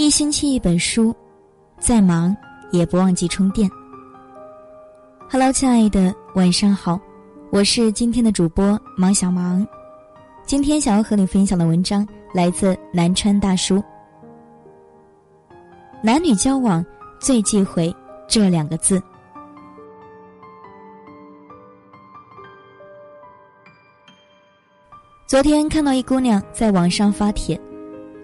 一星期一本书，再忙也不忘记充电。Hello，亲爱的，晚上好，我是今天的主播芒小芒。今天想要和你分享的文章来自南川大叔。男女交往最忌讳这两个字。昨天看到一姑娘在网上发帖。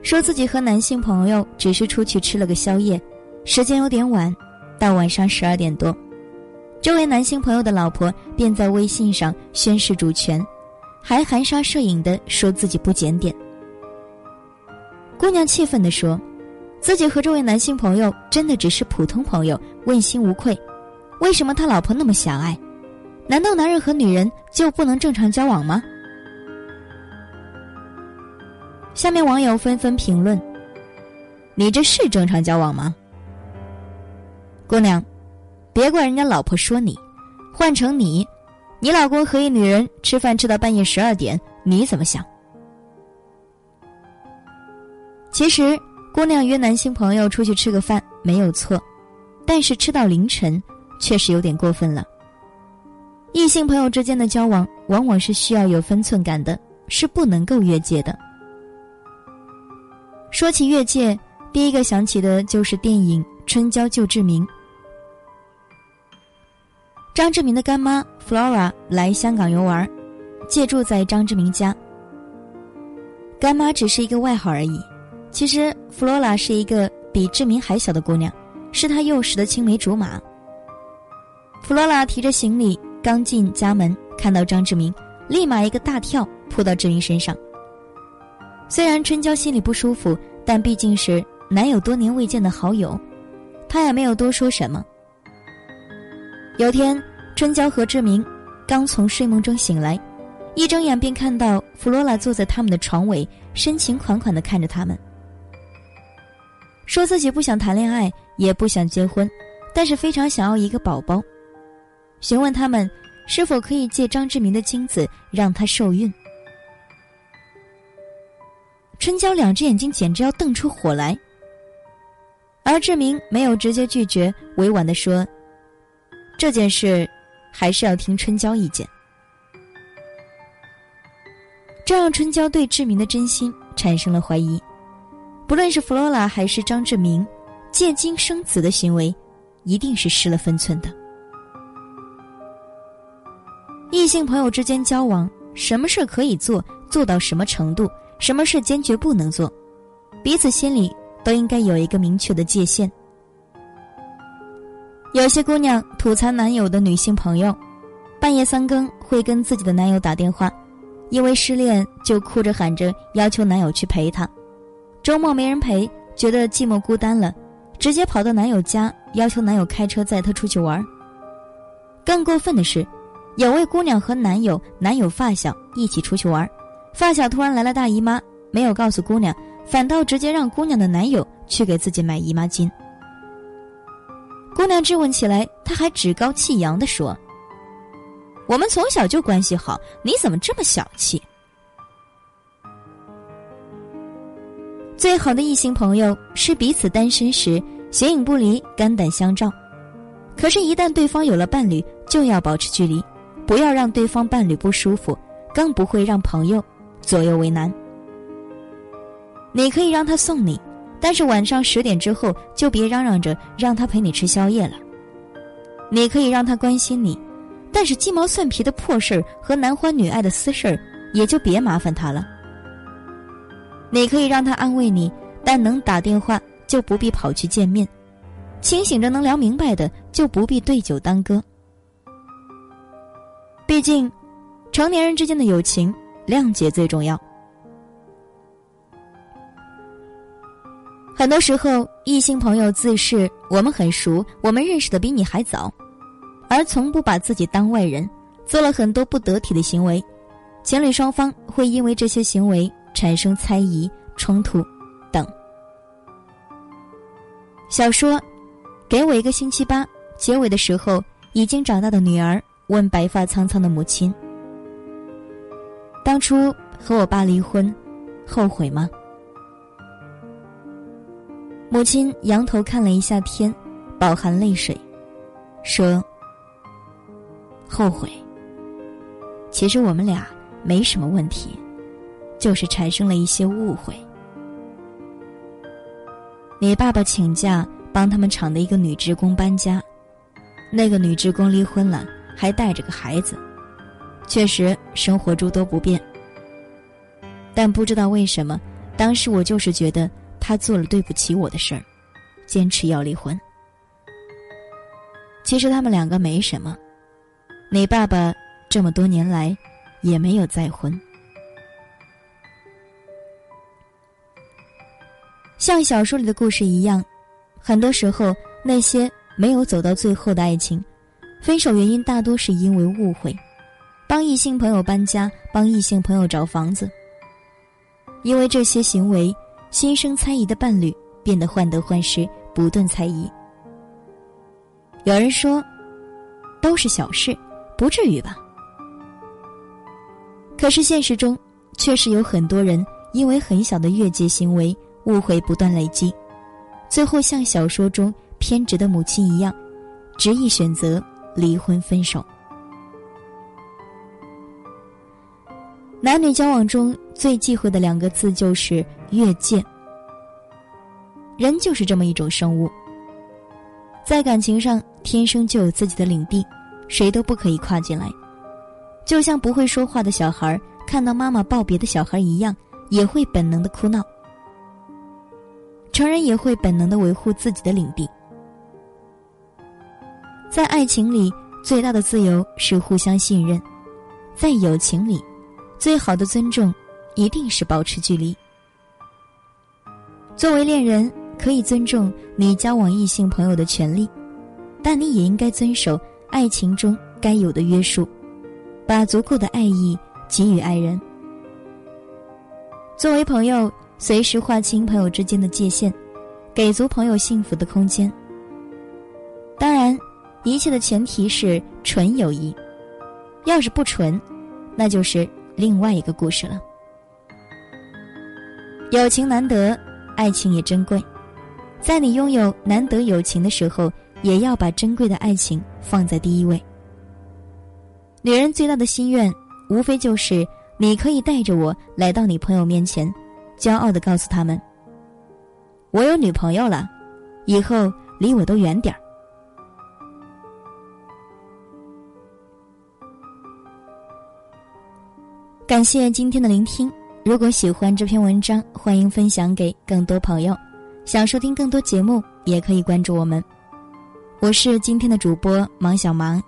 说自己和男性朋友只是出去吃了个宵夜，时间有点晚，到晚上十二点多，这位男性朋友的老婆便在微信上宣示主权，还含沙射影的说自己不检点。姑娘气愤的说，自己和这位男性朋友真的只是普通朋友，问心无愧，为什么他老婆那么狭隘？难道男人和女人就不能正常交往吗？下面网友纷纷评论：“你这是正常交往吗？姑娘，别怪人家老婆说你，换成你，你老公和一女人吃饭吃到半夜十二点，你怎么想？”其实，姑娘约男性朋友出去吃个饭没有错，但是吃到凌晨确实有点过分了。异性朋友之间的交往往往是需要有分寸感的，是不能够越界的。说起越界，第一个想起的就是电影《春娇救志明》。张志明的干妈 Flora 来香港游玩，借住在张志明家。干妈只是一个外号而已，其实 Flora 是一个比志明还小的姑娘，是他幼时的青梅竹马。Flora 提着行李刚进家门，看到张志明，立马一个大跳扑到志明身上。虽然春娇心里不舒服，但毕竟是男友多年未见的好友，她也没有多说什么。有天，春娇和志明刚从睡梦中醒来，一睁眼便看到弗罗拉坐在他们的床尾，深情款款的看着他们，说自己不想谈恋爱，也不想结婚，但是非常想要一个宝宝，询问他们是否可以借张志明的精子让他受孕。春娇两只眼睛简直要瞪出火来，而志明没有直接拒绝，委婉的说：“这件事还是要听春娇意见。”这让春娇对志明的真心产生了怀疑。不论是弗罗拉还是张志明，借精生子的行为，一定是失了分寸的。异性朋友之间交往，什么事可以做，做到什么程度？什么事坚决不能做，彼此心里都应该有一个明确的界限。有些姑娘吐槽男友的女性朋友，半夜三更会跟自己的男友打电话，因为失恋就哭着喊着要求男友去陪她。周末没人陪，觉得寂寞孤单了，直接跑到男友家要求男友开车载她出去玩。更过分的是，有位姑娘和男友、男友发小一起出去玩。发小突然来了大姨妈，没有告诉姑娘，反倒直接让姑娘的男友去给自己买姨妈巾。姑娘质问起来，他还趾高气扬的说：“我们从小就关系好，你怎么这么小气？”最好的异性朋友是彼此单身时形影不离、肝胆相照，可是，一旦对方有了伴侣，就要保持距离，不要让对方伴侣不舒服，更不会让朋友。左右为难。你可以让他送你，但是晚上十点之后就别嚷嚷着让他陪你吃宵夜了。你可以让他关心你，但是鸡毛蒜皮的破事儿和男欢女爱的私事儿也就别麻烦他了。你可以让他安慰你，但能打电话就不必跑去见面，清醒着能聊明白的就不必对酒当歌。毕竟，成年人之间的友情。谅解最重要。很多时候，异性朋友自视我们很熟，我们认识的比你还早，而从不把自己当外人，做了很多不得体的行为，情侣双方会因为这些行为产生猜疑、冲突等。小说《给我一个星期八》结尾的时候，已经长大的女儿问白发苍苍的母亲。当初和我爸离婚，后悔吗？母亲仰头看了一下天，饱含泪水，说：“后悔。其实我们俩没什么问题，就是产生了一些误会。你爸爸请假帮他们厂的一个女职工搬家，那个女职工离婚了，还带着个孩子，确实生活诸多不便。但不知道为什么，当时我就是觉得。”他做了对不起我的事儿，坚持要离婚。其实他们两个没什么，你爸爸这么多年来也没有再婚。像小说里的故事一样，很多时候那些没有走到最后的爱情，分手原因大多是因为误会，帮异性朋友搬家，帮异性朋友找房子，因为这些行为。心生猜疑的伴侣变得患得患失，不断猜疑。有人说，都是小事，不至于吧？可是现实中，确实有很多人因为很小的越界行为，误会不断累积，最后像小说中偏执的母亲一样，执意选择离婚分手。男女交往中最忌讳的两个字就是越界。人就是这么一种生物，在感情上天生就有自己的领地，谁都不可以跨进来。就像不会说话的小孩看到妈妈抱别的小孩一样，也会本能的哭闹。成人也会本能的维护自己的领地。在爱情里，最大的自由是互相信任；在友情里。最好的尊重，一定是保持距离。作为恋人，可以尊重你交往异性朋友的权利，但你也应该遵守爱情中该有的约束，把足够的爱意给予爱人。作为朋友，随时划清朋友之间的界限，给足朋友幸福的空间。当然，一切的前提是纯友谊。要是不纯，那就是。另外一个故事了。友情难得，爱情也珍贵，在你拥有难得友情的时候，也要把珍贵的爱情放在第一位。女人最大的心愿，无非就是你可以带着我来到你朋友面前，骄傲的告诉他们：“我有女朋友了，以后离我都远点儿。”感谢今天的聆听。如果喜欢这篇文章，欢迎分享给更多朋友。想收听更多节目，也可以关注我们。我是今天的主播芒小芒。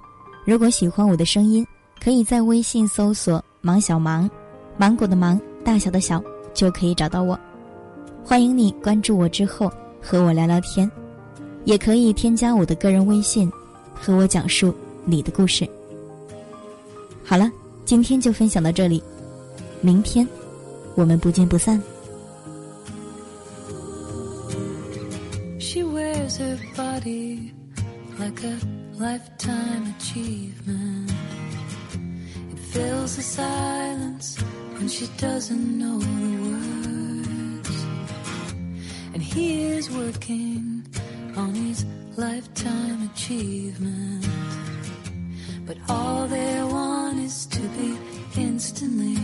如果喜欢我的声音，可以在微信搜索“芒小芒”，芒果的芒，大小的小，就可以找到我。欢迎你关注我之后和我聊聊天，也可以添加我的个人微信，和我讲述你的故事。好了。今天就分享到这里，明天我们不见不散。She wears her body like a lifetime achievement. It fills the silence when she doesn't know the words. And he is working on his lifetime achievement. But all they want is to be instantly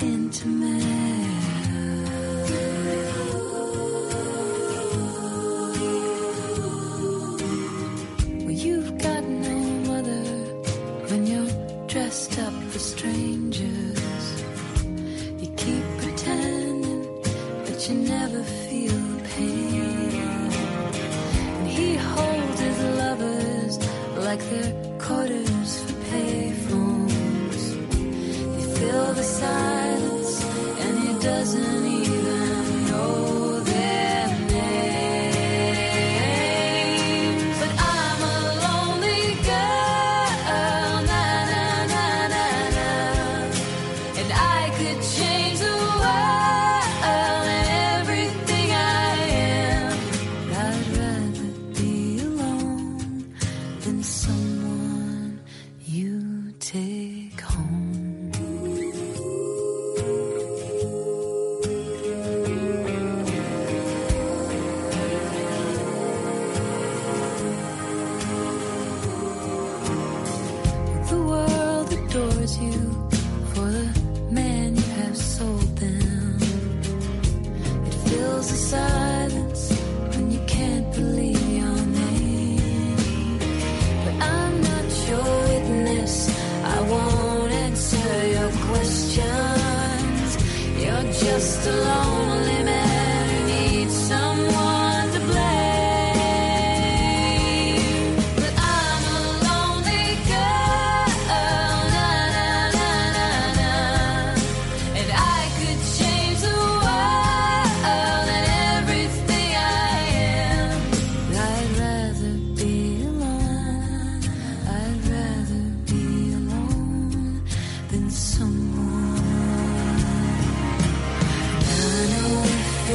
intimate.